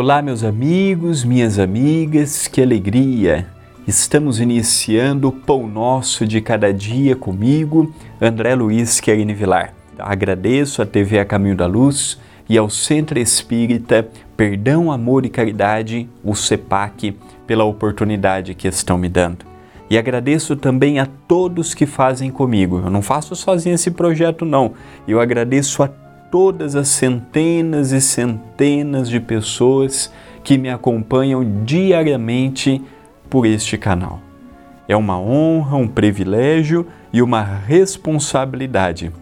Olá, meus amigos, minhas amigas, que alegria! Estamos iniciando o Pão Nosso de Cada Dia comigo, André Luiz Querini Vilar. Agradeço à TV A Caminho da Luz e ao Centro Espírita Perdão, Amor e Caridade, o CEPAC, pela oportunidade que estão me dando. E agradeço também a todos que fazem comigo. Eu não faço sozinho esse projeto, não. Eu agradeço a todas as centenas e centenas de pessoas que me acompanham diariamente por este canal. É uma honra, um privilégio e uma responsabilidade.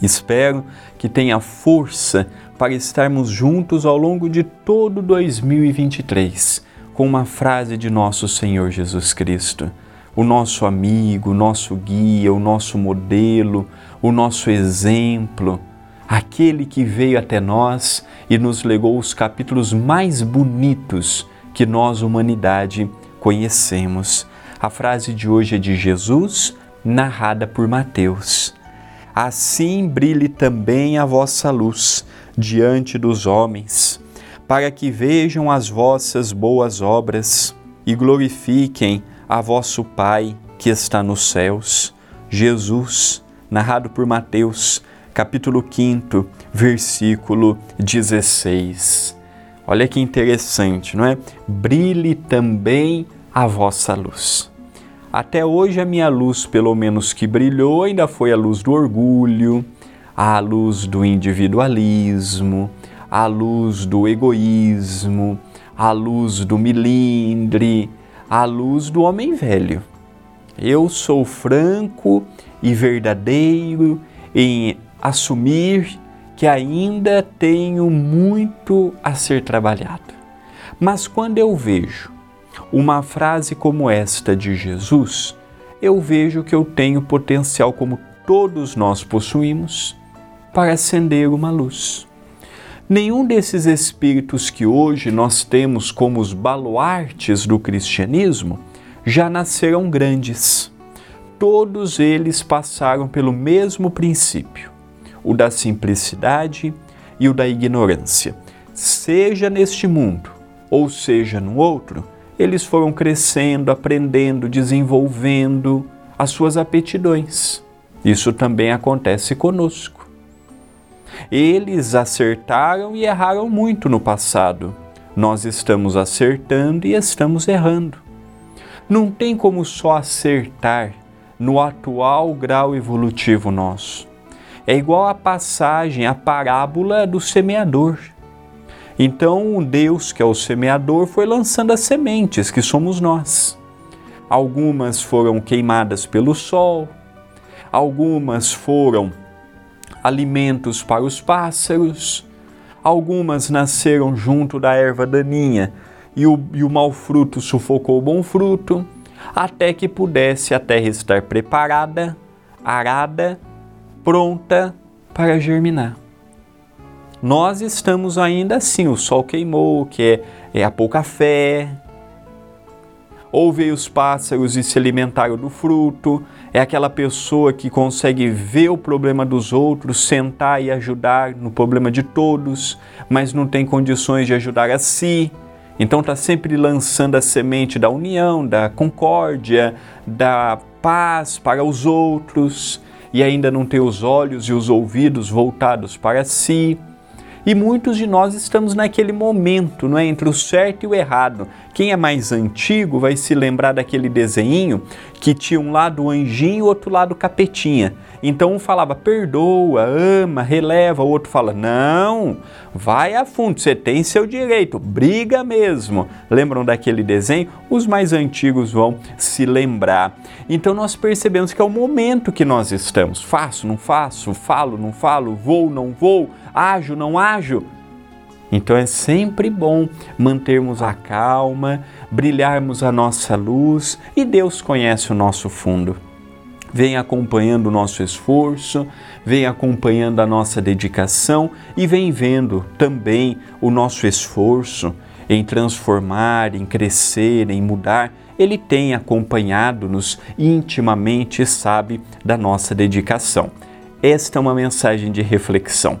Espero que tenha força para estarmos juntos ao longo de todo 2023 com uma frase de nosso Senhor Jesus Cristo, o nosso amigo, o nosso guia, o nosso modelo, o nosso exemplo aquele que veio até nós e nos legou os capítulos mais bonitos que nós, humanidade, conhecemos. A frase de hoje é de Jesus, narrada por Mateus. Assim brilhe também a vossa luz diante dos homens, para que vejam as vossas boas obras e glorifiquem a vosso Pai que está nos céus. Jesus, narrado por Mateus, capítulo 5, versículo 16. Olha que interessante, não é? Brilhe também a vossa luz. Até hoje a minha luz, pelo menos que brilhou, ainda foi a luz do orgulho, a luz do individualismo, a luz do egoísmo, a luz do milindre, a luz do homem velho. Eu sou franco e verdadeiro em assumir que ainda tenho muito a ser trabalhado. Mas quando eu vejo uma frase como esta de Jesus, eu vejo que eu tenho potencial, como todos nós possuímos, para acender uma luz. Nenhum desses espíritos que hoje nós temos como os baluartes do cristianismo já nasceram grandes. Todos eles passaram pelo mesmo princípio o da simplicidade e o da ignorância. Seja neste mundo ou seja no outro, eles foram crescendo, aprendendo, desenvolvendo as suas aptidões. Isso também acontece conosco. Eles acertaram e erraram muito no passado. Nós estamos acertando e estamos errando. Não tem como só acertar no atual grau evolutivo nosso é igual a passagem, a parábola do semeador. Então, Deus, que é o semeador, foi lançando as sementes, que somos nós. Algumas foram queimadas pelo sol, algumas foram alimentos para os pássaros, algumas nasceram junto da erva daninha e o, e o mau fruto sufocou o bom fruto, até que pudesse a terra estar preparada, arada pronta para germinar. Nós estamos ainda assim, o sol queimou, que é, é a pouca fé. Ou veio os pássaros e se alimentaram do fruto, é aquela pessoa que consegue ver o problema dos outros, sentar e ajudar no problema de todos, mas não tem condições de ajudar a si. Então está sempre lançando a semente da união, da concórdia, da paz para os outros e ainda não tem os olhos e os ouvidos voltados para si. E muitos de nós estamos naquele momento, não é, entre o certo e o errado. Quem é mais antigo vai se lembrar daquele desenho que tinha um lado anjinho e outro lado capetinha. Então um falava perdoa, ama, releva, o outro fala não, vai a fundo, você tem seu direito, briga mesmo. Lembram daquele desenho? Os mais antigos vão se lembrar. Então nós percebemos que é o momento que nós estamos. Faço, não faço, falo, não falo, vou, não vou, ajo, não ajo. Então é sempre bom mantermos a calma, brilharmos a nossa luz e Deus conhece o nosso fundo vem acompanhando o nosso esforço, vem acompanhando a nossa dedicação e vem vendo também o nosso esforço em transformar, em crescer, em mudar. Ele tem acompanhado-nos intimamente e sabe da nossa dedicação. Esta é uma mensagem de reflexão.